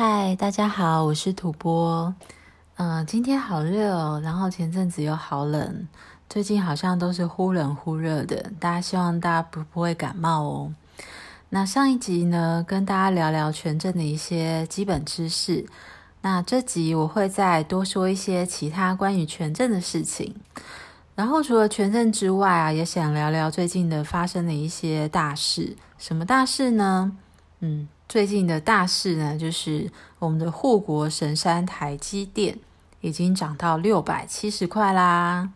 嗨，大家好，我是土波。嗯，今天好热哦，然后前阵子又好冷，最近好像都是忽冷忽热的。大家希望大家不不会感冒哦。那上一集呢，跟大家聊聊权证的一些基本知识。那这集我会再多说一些其他关于权证的事情。然后除了权证之外啊，也想聊聊最近的发生的一些大事。什么大事呢？嗯。最近的大事呢，就是我们的护国神山台积电已经涨到六百七十块啦。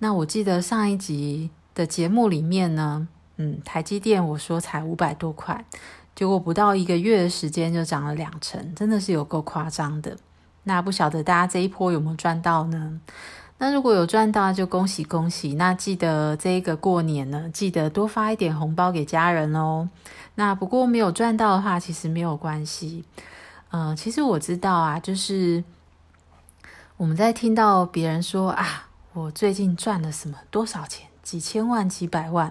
那我记得上一集的节目里面呢，嗯，台积电我说才五百多块，结果不到一个月的时间就涨了两成，真的是有够夸张的。那不晓得大家这一波有没有赚到呢？那如果有赚到，就恭喜恭喜。那记得这一个过年呢，记得多发一点红包给家人哦。那不过没有赚到的话，其实没有关系。嗯，其实我知道啊，就是我们在听到别人说啊，我最近赚了什么多少钱，几千万、几百万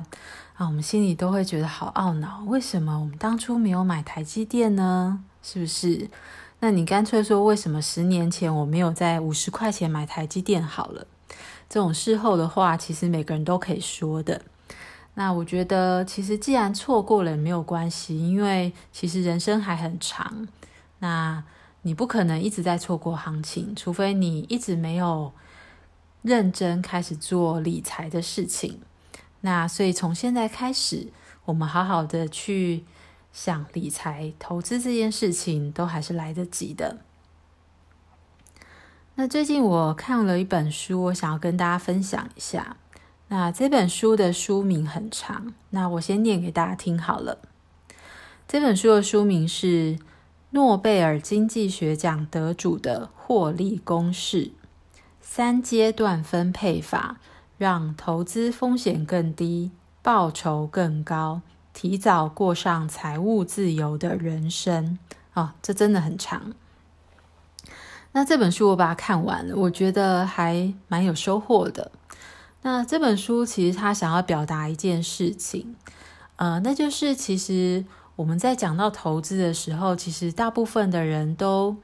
啊，我们心里都会觉得好懊恼。为什么我们当初没有买台积电呢？是不是？那你干脆说，为什么十年前我没有在五十块钱买台积电好了？这种事后的话，其实每个人都可以说的。那我觉得，其实既然错过了也没有关系，因为其实人生还很长。那你不可能一直在错过行情，除非你一直没有认真开始做理财的事情。那所以从现在开始，我们好好的去。想理财投资这件事情都还是来得及的。那最近我看了一本书，我想要跟大家分享一下。那这本书的书名很长，那我先念给大家听好了。这本书的书名是《诺贝尔经济学奖得主的获利公式：三阶段分配法，让投资风险更低，报酬更高。提早过上财务自由的人生啊，这真的很长。那这本书我把它看完了，我觉得还蛮有收获的。那这本书其实他想要表达一件事情，呃，那就是其实我们在讲到投资的时候，其实大部分的人都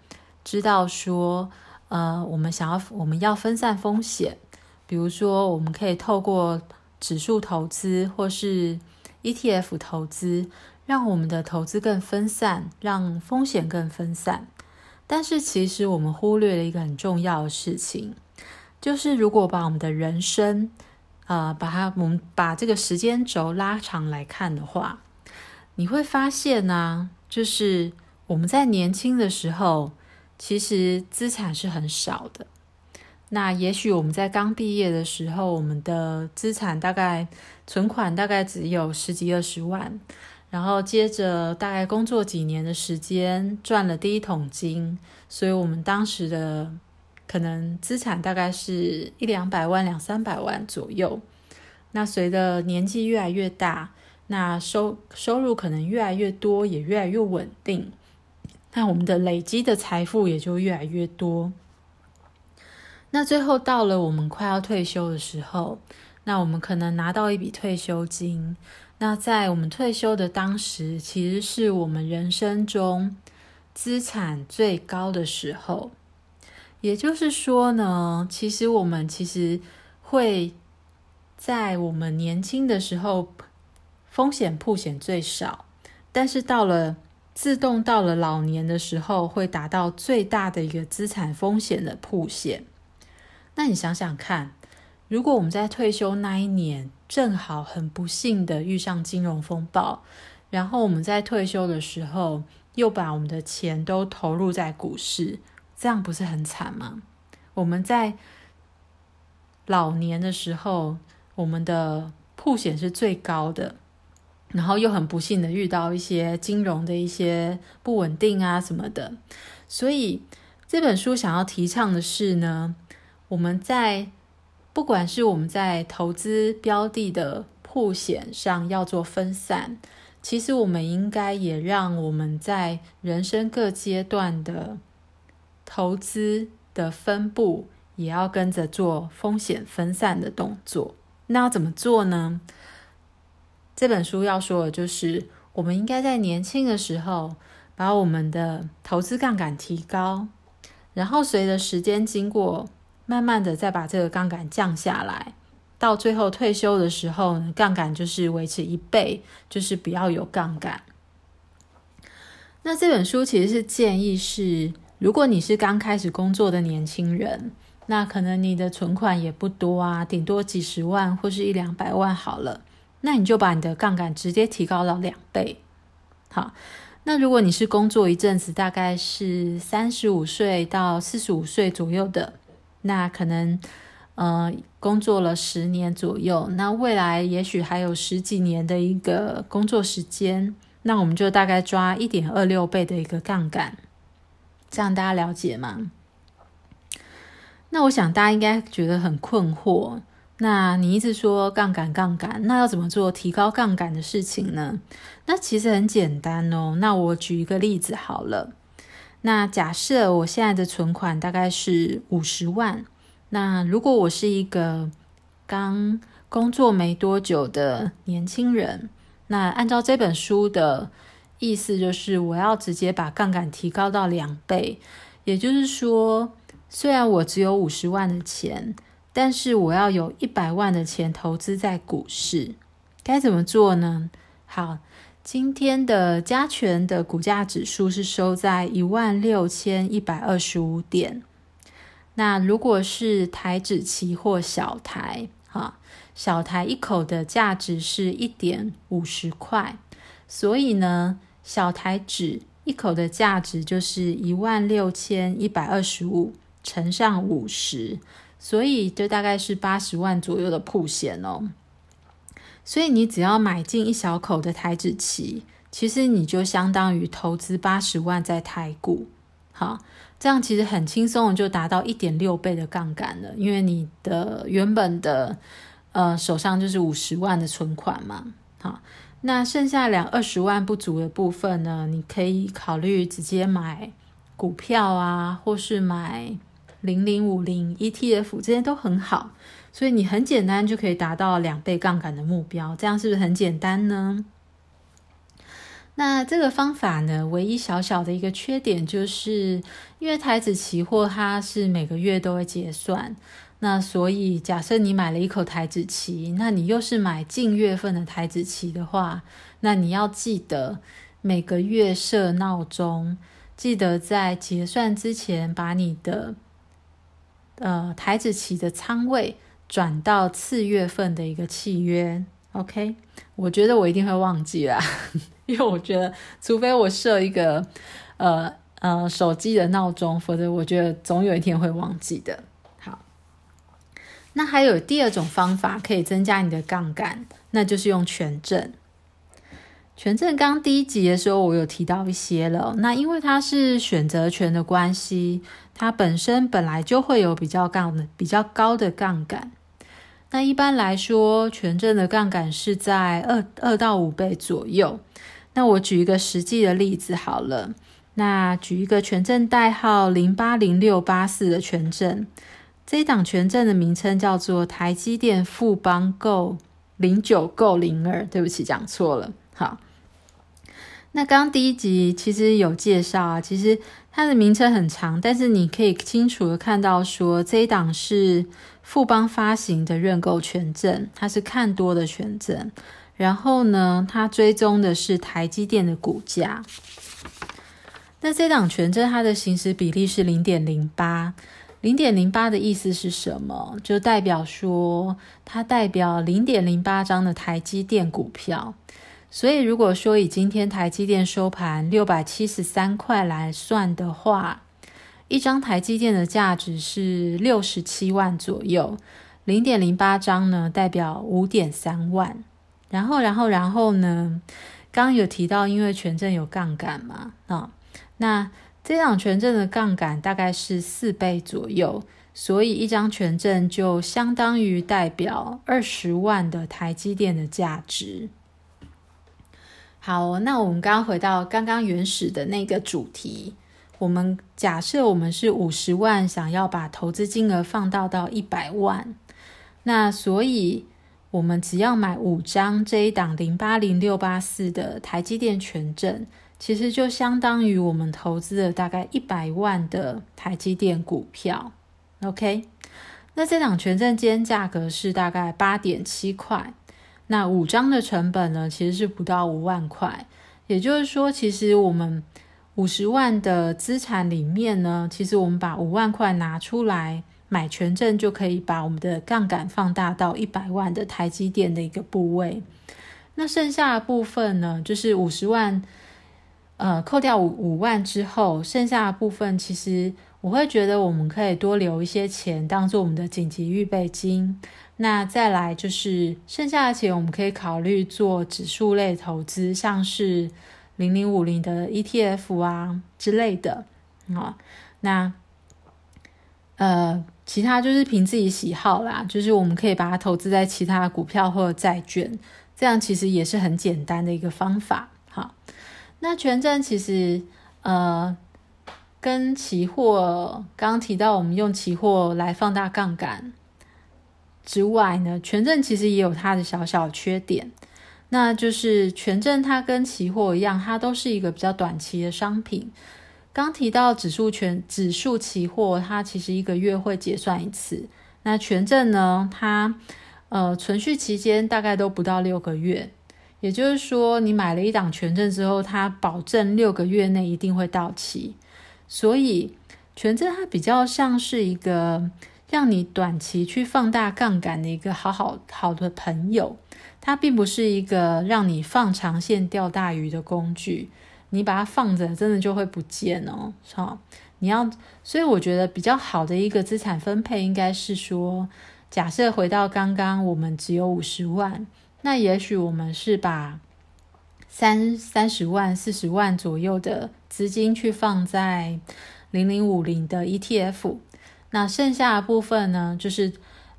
知道说，呃，我们想要我们要分散风险，比如说我们可以透过指数投资或是。ETF 投资让我们的投资更分散，让风险更分散。但是，其实我们忽略了一个很重要的事情，就是如果把我们的人生，呃，把它我们把这个时间轴拉长来看的话，你会发现呢，就是我们在年轻的时候，其实资产是很少的。那也许我们在刚毕业的时候，我们的资产大概存款大概只有十几二十万，然后接着大概工作几年的时间赚了第一桶金，所以我们当时的可能资产大概是一两百万、两三百万左右。那随着年纪越来越大，那收收入可能越来越多，也越来越稳定，那我们的累积的财富也就越来越多。那最后到了我们快要退休的时候，那我们可能拿到一笔退休金。那在我们退休的当时，其实是我们人生中资产最高的时候。也就是说呢，其实我们其实会在我们年轻的时候风险铺险最少，但是到了自动到了老年的时候，会达到最大的一个资产风险的铺险。那你想想看，如果我们在退休那一年正好很不幸的遇上金融风暴，然后我们在退休的时候又把我们的钱都投入在股市，这样不是很惨吗？我们在老年的时候，我们的铺险是最高的，然后又很不幸的遇到一些金融的一些不稳定啊什么的，所以这本书想要提倡的是呢。我们在不管是我们在投资标的的铺险上要做分散，其实我们应该也让我们在人生各阶段的投资的分布也要跟着做风险分散的动作。那要怎么做呢？这本书要说的就是，我们应该在年轻的时候把我们的投资杠杆提高，然后随着时间经过，慢慢的再把这个杠杆降下来，到最后退休的时候呢，杠杆就是维持一倍，就是不要有杠杆。那这本书其实是建议是，如果你是刚开始工作的年轻人，那可能你的存款也不多啊，顶多几十万或是一两百万好了，那你就把你的杠杆直接提高到两倍，好。那如果你是工作一阵子，大概是三十五岁到四十五岁左右的，那可能呃工作了十年左右，那未来也许还有十几年的一个工作时间，那我们就大概抓一点二六倍的一个杠杆，这样大家了解吗？那我想大家应该觉得很困惑。那你一直说杠杆杠杆，那要怎么做提高杠杆的事情呢？那其实很简单哦。那我举一个例子好了。那假设我现在的存款大概是五十万，那如果我是一个刚工作没多久的年轻人，那按照这本书的意思，就是我要直接把杠杆提高到两倍，也就是说，虽然我只有五十万的钱。但是我要有一百万的钱投资在股市，该怎么做呢？好，今天的加权的股价指数是收在一万六千一百二十五点。那如果是台指期货小台，哈，小台一口的价值是一点五十块，所以呢，小台指一口的价值就是一万六千一百二十五乘上五十。所以就大概是八十万左右的铺险哦。所以你只要买进一小口的台指期，其实你就相当于投资八十万在台股。好，这样其实很轻松就达到一点六倍的杠杆了，因为你的原本的呃手上就是五十万的存款嘛。好，那剩下两二十万不足的部分呢，你可以考虑直接买股票啊，或是买。零零五零 ETF 这些都很好，所以你很简单就可以达到两倍杠杆的目标，这样是不是很简单呢？那这个方法呢，唯一小小的一个缺点就是，因为台子期货它是每个月都会结算，那所以假设你买了一口台子期，那你又是买近月份的台子期的话，那你要记得每个月设闹钟，记得在结算之前把你的。呃，台子期的仓位转到次月份的一个契约，OK？我觉得我一定会忘记啦，因为我觉得，除非我设一个呃呃手机的闹钟，否则我觉得总有一天会忘记的。好，那还有第二种方法可以增加你的杠杆，那就是用权证。权证刚第一集的时候，我有提到一些了。那因为它是选择权的关系，它本身本来就会有比较杠的、比较高的杠杆。那一般来说，权证的杠杆是在二二到五倍左右。那我举一个实际的例子好了。那举一个权证代号零八零六八四的权证，这一档权证的名称叫做台积电富邦购零九购零二。对不起，讲错了。好。那刚第一集其实有介绍啊，其实它的名称很长，但是你可以清楚的看到说这一档是富邦发行的认购权证，它是看多的权证。然后呢，它追踪的是台积电的股价。那这档权证它的行使比例是零点零八，零点零八的意思是什么？就代表说它代表零点零八张的台积电股票。所以，如果说以今天台积电收盘六百七十三块来算的话，一张台积电的价值是六十七万左右，零点零八张呢代表五点三万。然后，然后，然后呢？刚刚有提到，因为权证有杠杆嘛，啊，那这张权证的杠杆大概是四倍左右，所以一张权证就相当于代表二十万的台积电的价值。好，那我们刚刚回到刚刚原始的那个主题，我们假设我们是五十万，想要把投资金额放到到一百万，那所以我们只要买五张这一档零八零六八四的台积电权证，其实就相当于我们投资了大概一百万的台积电股票。OK，那这档权证今天价格是大概八点七块，那五张的成本呢，其实是不到五万块。也就是说，其实我们五十万的资产里面呢，其实我们把五万块拿出来买权证，就可以把我们的杠杆放大到一百万的台积电的一个部位。那剩下的部分呢，就是五十万。呃，扣掉五五万之后，剩下的部分其实我会觉得我们可以多留一些钱，当做我们的紧急预备金。那再来就是剩下的钱，我们可以考虑做指数类投资，像是零零五零的 ETF 啊之类的啊。那呃，其他就是凭自己喜好啦，就是我们可以把它投资在其他股票或者债券，这样其实也是很简单的一个方法。好。那权证其实，呃，跟期货刚刚提到，我们用期货来放大杠杆之外呢，权证其实也有它的小小缺点。那就是权证它跟期货一样，它都是一个比较短期的商品。刚提到指数权指数期货，它其实一个月会结算一次。那权证呢，它呃存续期间大概都不到六个月。也就是说，你买了一档权证之后，它保证六个月内一定会到期，所以权证它比较像是一个让你短期去放大杠杆的一个好好好的朋友，它并不是一个让你放长线钓大鱼的工具。你把它放着，真的就会不见哦。好，你要，所以我觉得比较好的一个资产分配应该是说，假设回到刚刚，我们只有五十万。那也许我们是把三三十万、四十万左右的资金去放在零零五零的 ETF，那剩下的部分呢，就是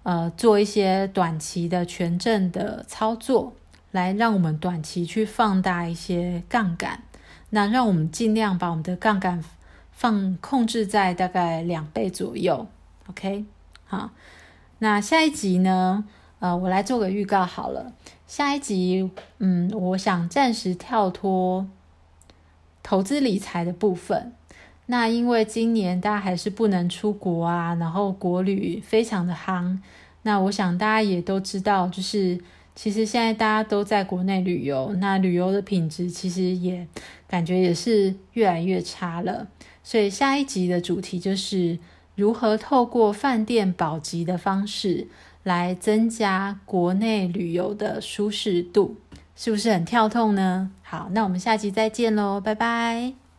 呃做一些短期的权证的操作，来让我们短期去放大一些杠杆，那让我们尽量把我们的杠杆放控制在大概两倍左右。OK，好，那下一集呢？呃，我来做个预告好了。下一集，嗯，我想暂时跳脱投资理财的部分。那因为今年大家还是不能出国啊，然后国旅非常的夯。那我想大家也都知道，就是其实现在大家都在国内旅游，那旅游的品质其实也感觉也是越来越差了。所以下一集的主题就是如何透过饭店保级的方式。来增加国内旅游的舒适度，是不是很跳痛呢？好，那我们下期再见喽，拜拜。